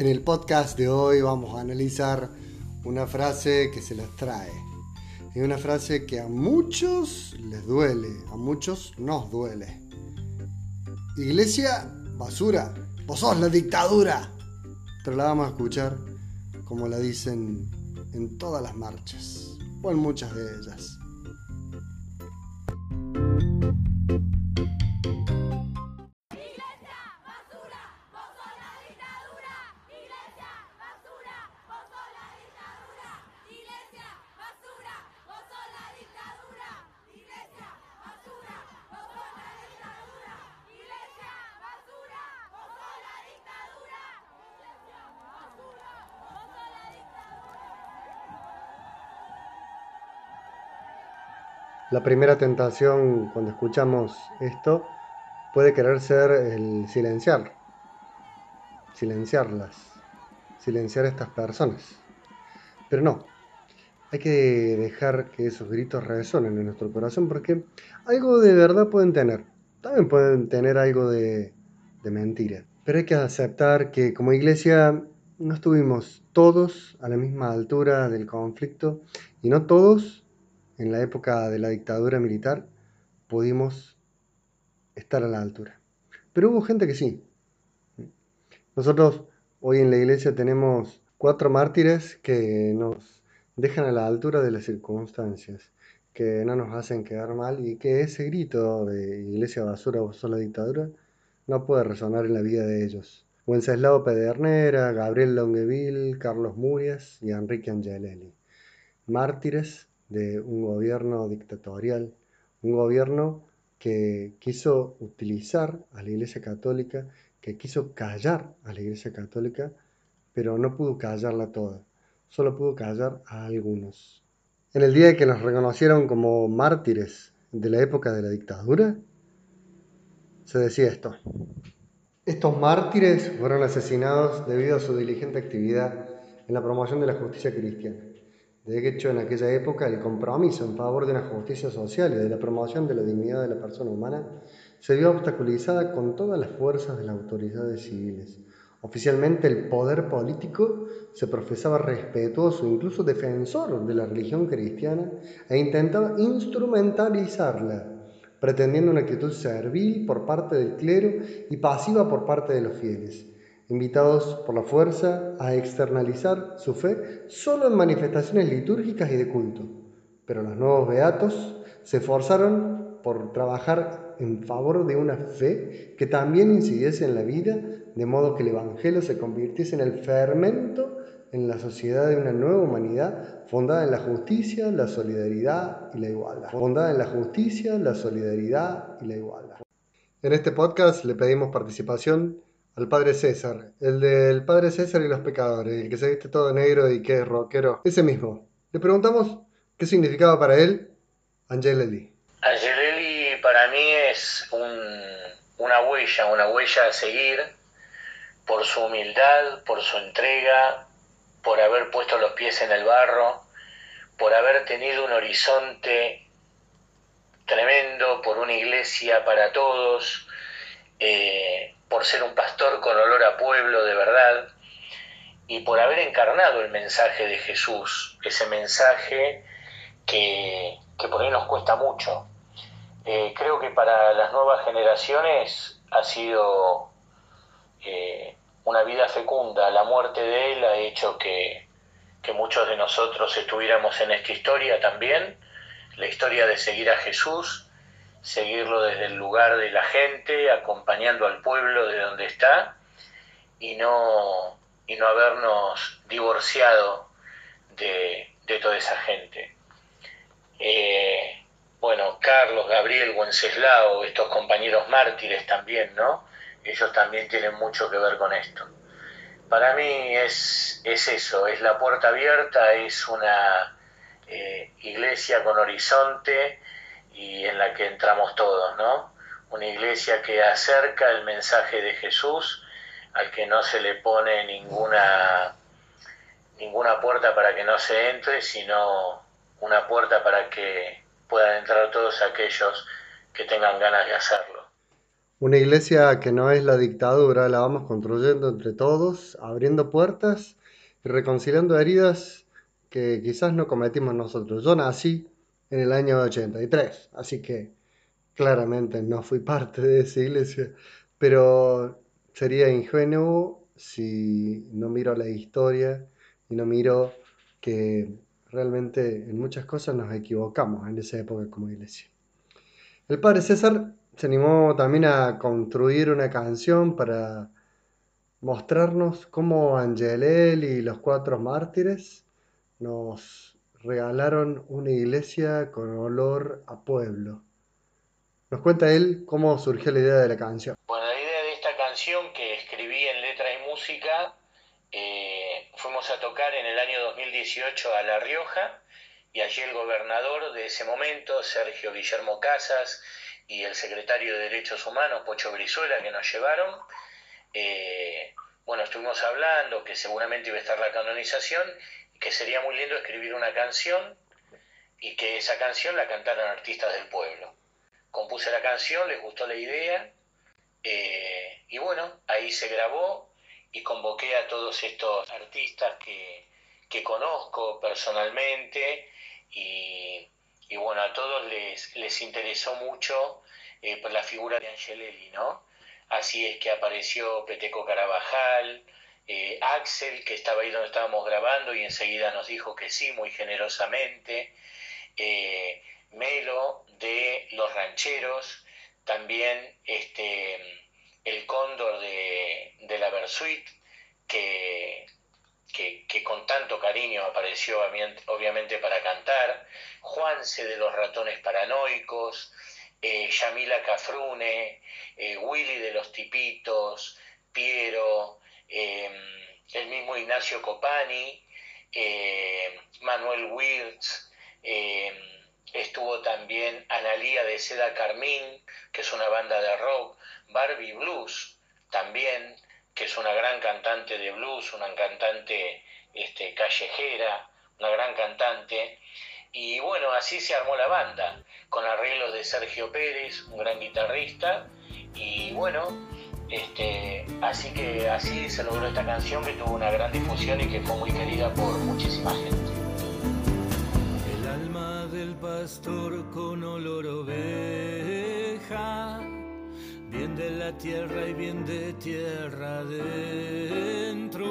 En el podcast de hoy vamos a analizar una frase que se les trae. Es una frase que a muchos les duele, a muchos nos duele. Iglesia, basura, vos sos la dictadura. Pero la vamos a escuchar como la dicen en todas las marchas, o en muchas de ellas. La primera tentación cuando escuchamos esto puede querer ser el silenciar, silenciarlas, silenciar a estas personas. Pero no, hay que dejar que esos gritos resonen en nuestro corazón porque algo de verdad pueden tener, también pueden tener algo de, de mentira. Pero hay que aceptar que como iglesia no estuvimos todos a la misma altura del conflicto y no todos en la época de la dictadura militar pudimos estar a la altura. Pero hubo gente que sí. Nosotros hoy en la iglesia tenemos cuatro mártires que nos dejan a la altura de las circunstancias, que no nos hacen quedar mal y que ese grito de iglesia basura o sola dictadura no puede resonar en la vida de ellos. Wenceslao Pedernera, Gabriel Longueville, Carlos Murias y Enrique Angelelli. Mártires de un gobierno dictatorial, un gobierno que quiso utilizar a la Iglesia Católica, que quiso callar a la Iglesia Católica, pero no pudo callarla toda, solo pudo callar a algunos. En el día que nos reconocieron como mártires de la época de la dictadura, se decía esto. Estos mártires fueron asesinados debido a su diligente actividad en la promoción de la justicia cristiana. De hecho, en aquella época, el compromiso en favor de una justicia social y de la promoción de la dignidad de la persona humana se vio obstaculizada con todas las fuerzas de las autoridades civiles. Oficialmente el poder político se profesaba respetuoso, incluso defensor de la religión cristiana, e intentaba instrumentalizarla, pretendiendo una actitud servil por parte del clero y pasiva por parte de los fieles invitados por la fuerza a externalizar su fe solo en manifestaciones litúrgicas y de culto. Pero los nuevos beatos se esforzaron por trabajar en favor de una fe que también incidiese en la vida, de modo que el Evangelio se convirtiese en el fermento en la sociedad de una nueva humanidad fundada en la justicia, la solidaridad y la igualdad. Fundada en la justicia, la solidaridad y la igualdad. En este podcast le pedimos participación al padre César, el del padre César y los pecadores, el que se viste todo negro y que es rockero, ese mismo. Le preguntamos qué significaba para él Angelelli. Angelelli para mí es una huella, una huella a seguir por su humildad, por su entrega, por haber puesto los pies en el barro, por haber tenido un horizonte tremendo, por una iglesia para todos, eh, por ser un pastor con olor a pueblo de verdad y por haber encarnado el mensaje de Jesús, ese mensaje que, por ahí nos cuesta mucho. Eh, creo que para las nuevas generaciones ha sido eh, una vida fecunda. La muerte de él ha hecho que, que muchos de nosotros estuviéramos en esta historia también, la historia de seguir a Jesús seguirlo desde el lugar de la gente, acompañando al pueblo de donde está y no, y no habernos divorciado de, toda esa gente. Eh, bueno, Carlos, Gabriel, Wenceslao, estos compañeros mártires también, ¿no? Ellos también tienen mucho que ver con esto. Para mí es, es eso, es la puerta abierta, es una eh, iglesia con horizonte, y en la que entramos todos, ¿no? Una iglesia que acerca el mensaje de Jesús al que no se le pone ninguna ninguna puerta para que no se entre, sino una puerta para que puedan entrar todos aquellos que tengan ganas de hacerlo. Una iglesia que no es la dictadura, la vamos construyendo entre todos, abriendo puertas y reconciliando heridas que quizás no cometimos nosotros. Yo nací en el año 83, así que claramente no fui parte de esa iglesia, pero sería ingenuo si no miro la historia y no miro que realmente en muchas cosas nos equivocamos en esa época como iglesia. El padre César se animó también a construir una canción para mostrarnos cómo Angelel y los cuatro mártires nos regalaron una iglesia con olor a pueblo. Nos cuenta él cómo surgió la idea de la canción. Bueno, la idea de esta canción que escribí en letra y música, eh, fuimos a tocar en el año 2018 a La Rioja y allí el gobernador de ese momento, Sergio Guillermo Casas, y el secretario de Derechos Humanos, Pocho Brizuela, que nos llevaron, eh, bueno, estuvimos hablando que seguramente iba a estar la canonización, que sería muy lindo escribir una canción y que esa canción la cantaran artistas del pueblo. Compuse la canción, les gustó la idea, eh, y bueno, ahí se grabó y convoqué a todos estos artistas que, que conozco personalmente y, y bueno, a todos les, les interesó mucho eh, por la figura de Angelelli, ¿no? Así es que apareció Peteco Carabajal, eh, Axel, que estaba ahí donde estábamos grabando y enseguida nos dijo que sí, muy generosamente, eh, Melo de Los Rancheros, también este, el Cóndor de, de la Versuit, que, que, con tanto cariño apareció obviamente para cantar, Juanse de los ratones paranoicos, eh, Yamila Cafrune, eh, Willy de los Tipitos, Piero, em, el mismo Ignacio Copani, em, Manuel Wirtz, em, estuvo también Analía de Seda Carmín, que es una banda de rock, Barbie Blues también, que es una gran cantante de blues, una cantante este, callejera, una gran cantante. Y bueno, así se armó la banda, con arreglos de Sergio Pérez, un gran guitarrista. Y bueno, este, así que así se logró esta canción que tuvo una gran difusión y que fue muy querida por muchísima gente. El alma del pastor con olor oveja bien de la tierra y bien de tierra adentro.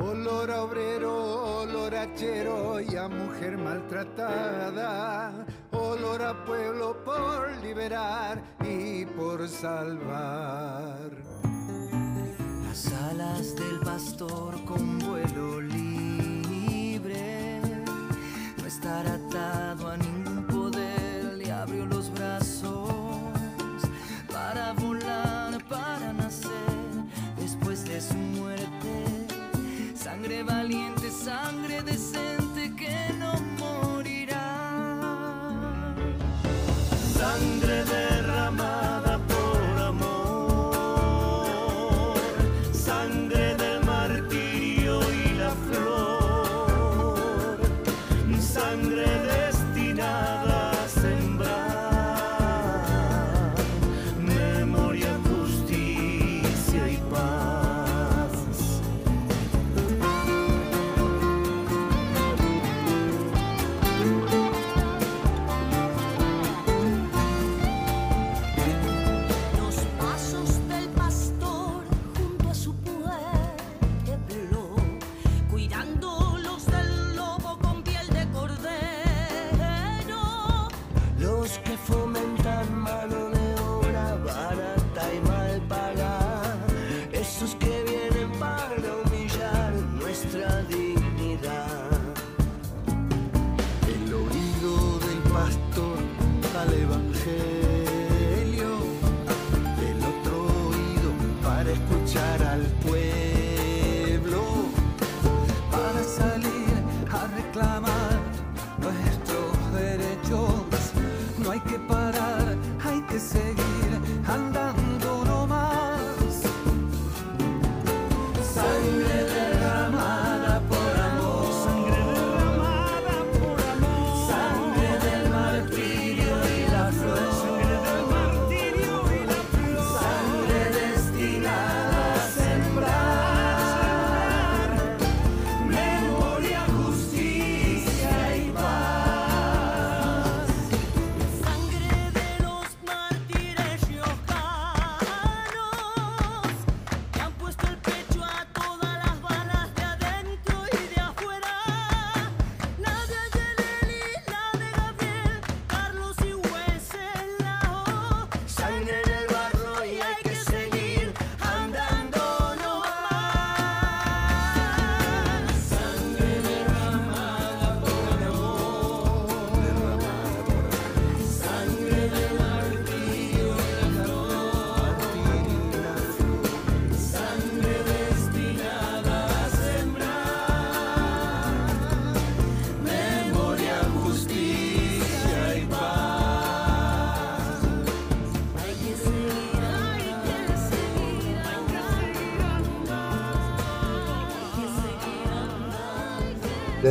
Olor a obrero, olor a chero y a mujer maltratada. Olor a pueblo por liberar y por salvar. Las alas del pastor con vuelo libre. No estar atado a ningún poder, le abrió los brazos para volar, para nacer después de su muerte. Sangre valiente, sangre decente que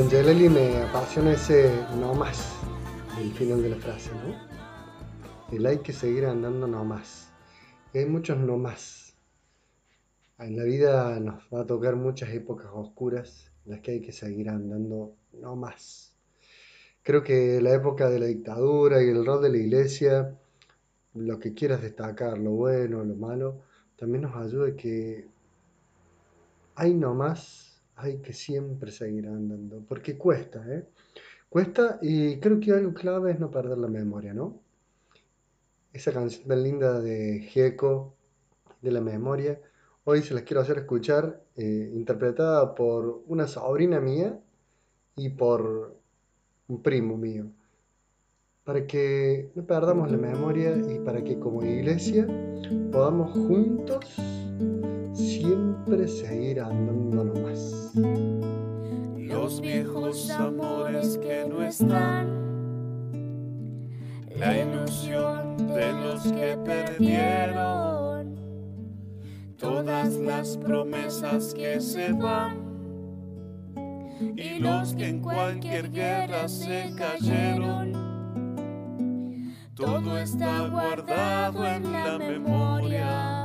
Angelelli me apasiona ese no más, el final de la frase, ¿no? El hay que seguir andando no más. Hay muchos no más. En la vida nos va a tocar muchas épocas oscuras en las que hay que seguir andando no más. Creo que la época de la dictadura y el rol de la iglesia, lo que quieras destacar, lo bueno, lo malo, también nos ayuda que hay no más, hay que siempre seguir andando, porque cuesta, ¿eh? Cuesta y creo que algo clave es no perder la memoria, ¿no? Esa canción tan linda de Gieco, de la memoria, hoy se las quiero hacer escuchar, eh, interpretada por una sobrina mía y por un primo mío, para que no perdamos la memoria y para que como iglesia podamos juntos siempre seguir andando nomás. Los viejos amores que no están, la ilusión de los que perdieron, todas las promesas que se van y los que en cualquier guerra se cayeron. Todo está guardado en la memoria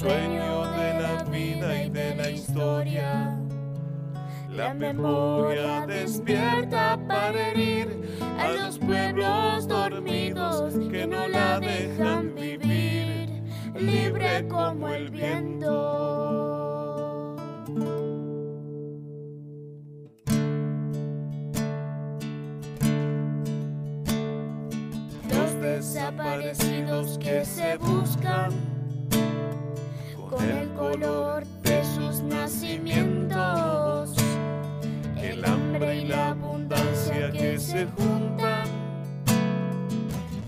Sueño de la vida y de la historia. La memoria despierta para herir a los pueblos dormidos que no la dejan vivir, libre como el viento. Los desaparecidos que se buscan el color de sus nacimientos, el hambre y la abundancia que se juntan,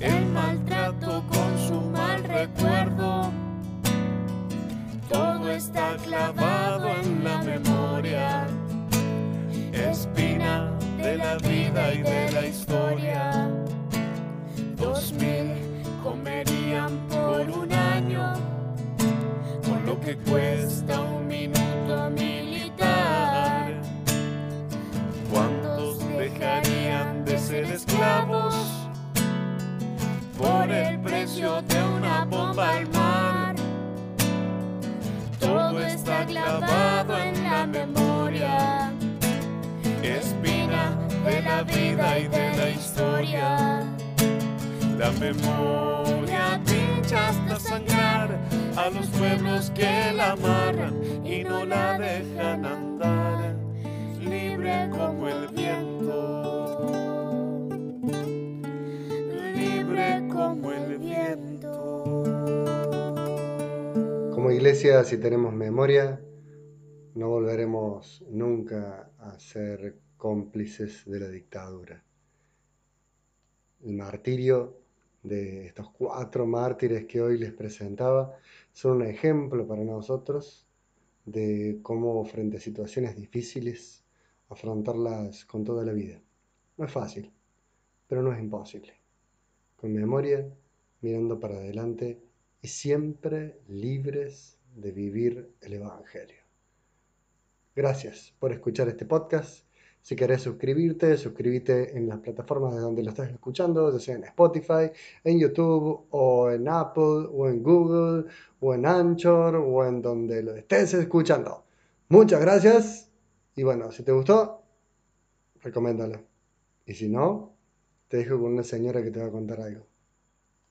el maltrato con su mal recuerdo, todo está clavado en la memoria, espina de la vida y de la historia. 2000 lo que cuesta un minuto militar. ¿Cuántos dejarían de ser esclavos por el precio de una bomba al mar? Todo está clavado en la memoria, espina de la vida y de la historia. La memoria pincha hasta sangrar a los pueblos que la amarran y no la dejan andar libre como el viento. Libre como el viento. Como iglesia, si tenemos memoria, no volveremos nunca a ser cómplices de la dictadura. El martirio de estos cuatro mártires que hoy les presentaba son un ejemplo para nosotros de cómo frente a situaciones difíciles afrontarlas con toda la vida. No es fácil, pero no es imposible. Con memoria, mirando para adelante y siempre libres de vivir el Evangelio. Gracias por escuchar este podcast si querés suscribirte, suscríbete en las plataformas de donde lo estás escuchando, ya sea en Spotify, en YouTube, o en Apple, o en Google, o en Anchor, o en donde lo estés escuchando. Muchas gracias. Y bueno, si te gustó, recomiéndalo. Y si no, te dejo con una señora que te va a contar algo.